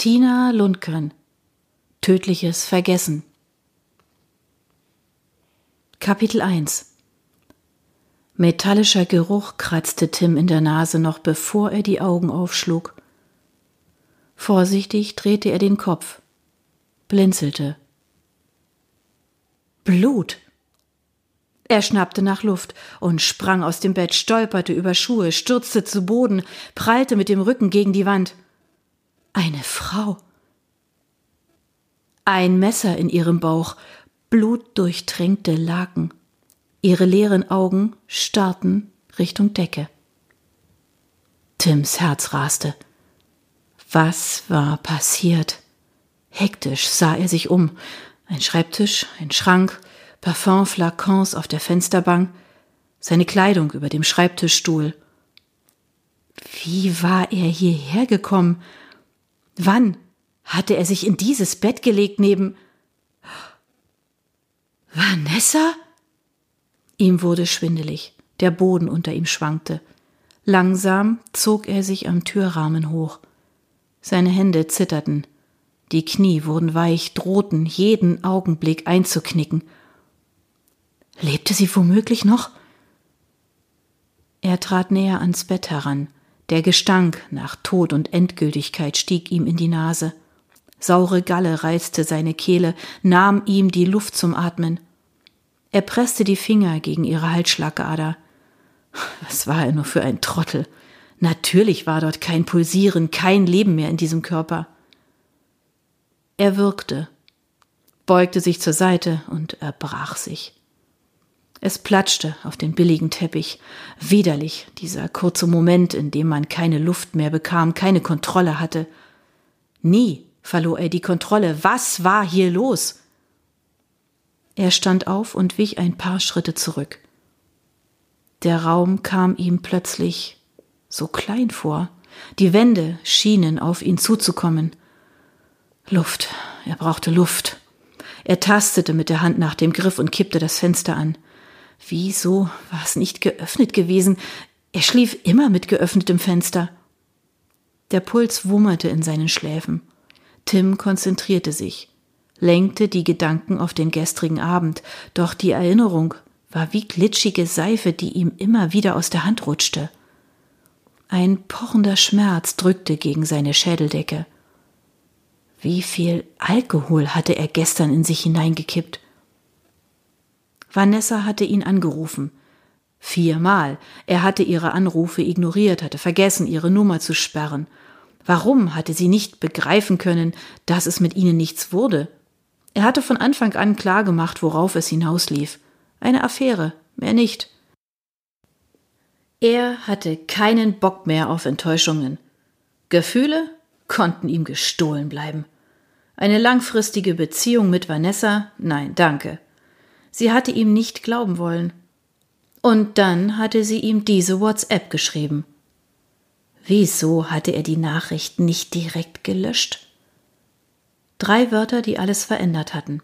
Tina Lundgren Tödliches Vergessen Kapitel 1 Metallischer Geruch kratzte Tim in der Nase noch bevor er die Augen aufschlug. Vorsichtig drehte er den Kopf, blinzelte. Blut. Er schnappte nach Luft und sprang aus dem Bett, stolperte über Schuhe, stürzte zu Boden, prallte mit dem Rücken gegen die Wand. Eine Frau. Ein Messer in ihrem Bauch, blutdurchtränkte Laken. Ihre leeren Augen starrten Richtung Decke. Tims Herz raste. Was war passiert? Hektisch sah er sich um. Ein Schreibtisch, ein Schrank, Parfumflakons auf der Fensterbank, seine Kleidung über dem Schreibtischstuhl. Wie war er hierher gekommen? Wann hatte er sich in dieses Bett gelegt neben Vanessa? Ihm wurde schwindelig, der Boden unter ihm schwankte. Langsam zog er sich am Türrahmen hoch. Seine Hände zitterten, die Knie wurden weich, drohten jeden Augenblick einzuknicken. Lebte sie womöglich noch? Er trat näher ans Bett heran. Der Gestank nach Tod und Endgültigkeit stieg ihm in die Nase. Saure Galle reizte seine Kehle, nahm ihm die Luft zum Atmen. Er presste die Finger gegen ihre Halsschlagader. Was war er nur für ein Trottel? Natürlich war dort kein Pulsieren, kein Leben mehr in diesem Körper. Er würgte, beugte sich zur Seite und erbrach sich. Es platschte auf den billigen Teppich. Widerlich, dieser kurze Moment, in dem man keine Luft mehr bekam, keine Kontrolle hatte. Nie verlor er die Kontrolle. Was war hier los? Er stand auf und wich ein paar Schritte zurück. Der Raum kam ihm plötzlich so klein vor. Die Wände schienen auf ihn zuzukommen. Luft, er brauchte Luft. Er tastete mit der Hand nach dem Griff und kippte das Fenster an. Wieso war es nicht geöffnet gewesen? Er schlief immer mit geöffnetem Fenster. Der Puls wummerte in seinen Schläfen. Tim konzentrierte sich, lenkte die Gedanken auf den gestrigen Abend, doch die Erinnerung war wie glitschige Seife, die ihm immer wieder aus der Hand rutschte. Ein pochender Schmerz drückte gegen seine Schädeldecke. Wie viel Alkohol hatte er gestern in sich hineingekippt? Vanessa hatte ihn angerufen. Viermal. Er hatte ihre Anrufe ignoriert, hatte vergessen, ihre Nummer zu sperren. Warum hatte sie nicht begreifen können, dass es mit ihnen nichts wurde? Er hatte von Anfang an klargemacht, worauf es hinauslief. Eine Affäre, mehr nicht. Er hatte keinen Bock mehr auf Enttäuschungen. Gefühle konnten ihm gestohlen bleiben. Eine langfristige Beziehung mit Vanessa? Nein, danke. Sie hatte ihm nicht glauben wollen. Und dann hatte sie ihm diese WhatsApp geschrieben. Wieso hatte er die Nachricht nicht direkt gelöscht? Drei Wörter, die alles verändert hatten.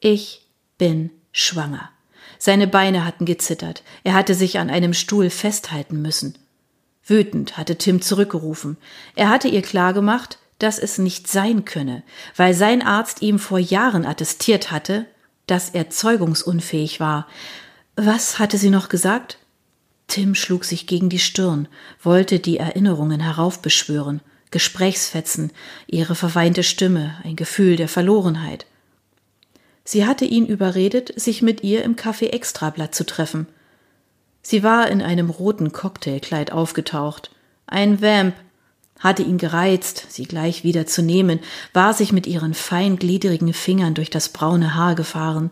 Ich bin schwanger. Seine Beine hatten gezittert. Er hatte sich an einem Stuhl festhalten müssen. Wütend hatte Tim zurückgerufen. Er hatte ihr klargemacht, dass es nicht sein könne, weil sein Arzt ihm vor Jahren attestiert hatte, dass er zeugungsunfähig war. Was hatte sie noch gesagt? Tim schlug sich gegen die Stirn, wollte die Erinnerungen heraufbeschwören, Gesprächsfetzen, ihre verweinte Stimme, ein Gefühl der Verlorenheit. Sie hatte ihn überredet, sich mit ihr im Café Extrablatt zu treffen. Sie war in einem roten Cocktailkleid aufgetaucht. Ein Vamp hatte ihn gereizt, sie gleich wieder zu nehmen, war sich mit ihren feingliedrigen Fingern durch das braune Haar gefahren.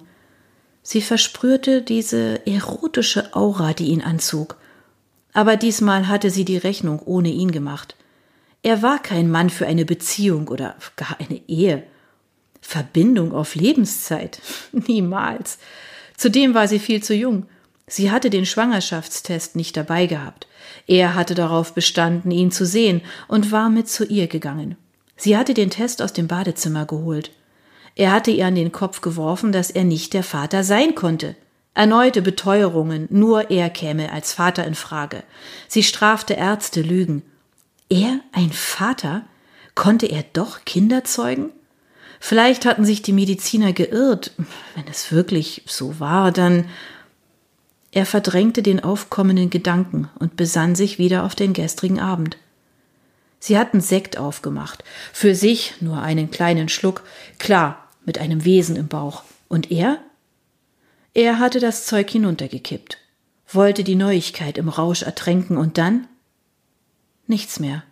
Sie versprühte diese erotische Aura, die ihn anzog. Aber diesmal hatte sie die Rechnung ohne ihn gemacht. Er war kein Mann für eine Beziehung oder gar eine Ehe. Verbindung auf Lebenszeit? Niemals. Zudem war sie viel zu jung. Sie hatte den Schwangerschaftstest nicht dabei gehabt. Er hatte darauf bestanden, ihn zu sehen und war mit zu ihr gegangen. Sie hatte den Test aus dem Badezimmer geholt. Er hatte ihr an den Kopf geworfen, dass er nicht der Vater sein konnte. Erneute Beteuerungen, nur er käme als Vater in Frage. Sie strafte Ärzte Lügen. Er ein Vater? Konnte er doch Kinder zeugen? Vielleicht hatten sich die Mediziner geirrt. Wenn es wirklich so war, dann. Er verdrängte den aufkommenden Gedanken und besann sich wieder auf den gestrigen Abend. Sie hatten Sekt aufgemacht, für sich nur einen kleinen Schluck, klar, mit einem Wesen im Bauch. Und er? Er hatte das Zeug hinuntergekippt, wollte die Neuigkeit im Rausch ertränken und dann? Nichts mehr.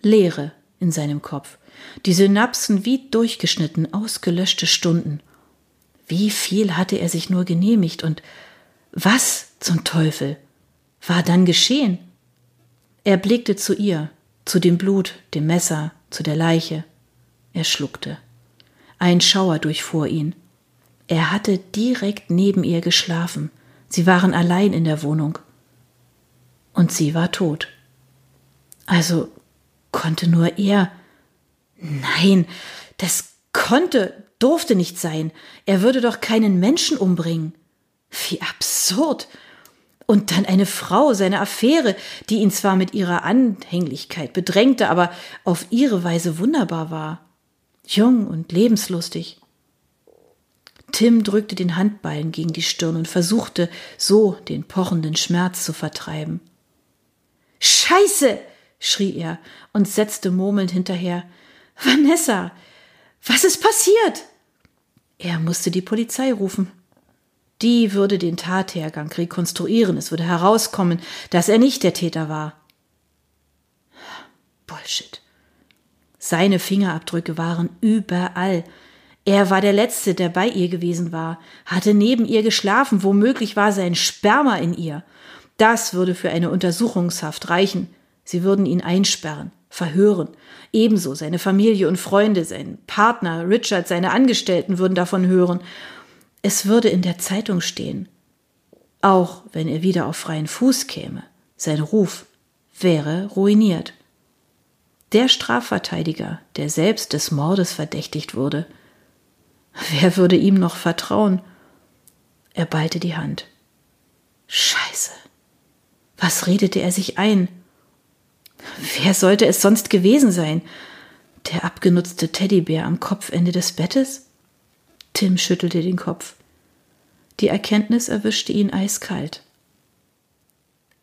Leere in seinem Kopf, die Synapsen wie durchgeschnitten, ausgelöschte Stunden. Wie viel hatte er sich nur genehmigt und was zum Teufel war dann geschehen? Er blickte zu ihr, zu dem Blut, dem Messer, zu der Leiche. Er schluckte. Ein Schauer durchfuhr ihn. Er hatte direkt neben ihr geschlafen. Sie waren allein in der Wohnung. Und sie war tot. Also konnte nur er. Nein, das konnte, durfte nicht sein. Er würde doch keinen Menschen umbringen. Wie absurd. Und dann eine Frau, seine Affäre, die ihn zwar mit ihrer Anhänglichkeit bedrängte, aber auf ihre Weise wunderbar war. Jung und lebenslustig. Tim drückte den Handballen gegen die Stirn und versuchte, so den pochenden Schmerz zu vertreiben. Scheiße! schrie er und setzte murmelnd hinterher. Vanessa! Was ist passiert? Er musste die Polizei rufen. Die würde den Tathergang rekonstruieren. Es würde herauskommen, dass er nicht der Täter war. Bullshit. Seine Fingerabdrücke waren überall. Er war der Letzte, der bei ihr gewesen war, hatte neben ihr geschlafen, womöglich war sein Sperma in ihr. Das würde für eine Untersuchungshaft reichen. Sie würden ihn einsperren, verhören. Ebenso seine Familie und Freunde, sein Partner, Richard, seine Angestellten würden davon hören. Es würde in der Zeitung stehen. Auch wenn er wieder auf freien Fuß käme, sein Ruf wäre ruiniert. Der Strafverteidiger, der selbst des Mordes verdächtigt wurde, wer würde ihm noch vertrauen? Er ballte die Hand. Scheiße. Was redete er sich ein? Wer sollte es sonst gewesen sein? Der abgenutzte Teddybär am Kopfende des Bettes? Tim schüttelte den Kopf. Die Erkenntnis erwischte ihn eiskalt.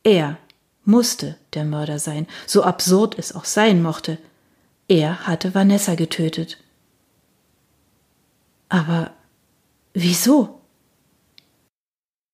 Er musste der Mörder sein, so absurd es auch sein mochte. Er hatte Vanessa getötet. Aber wieso?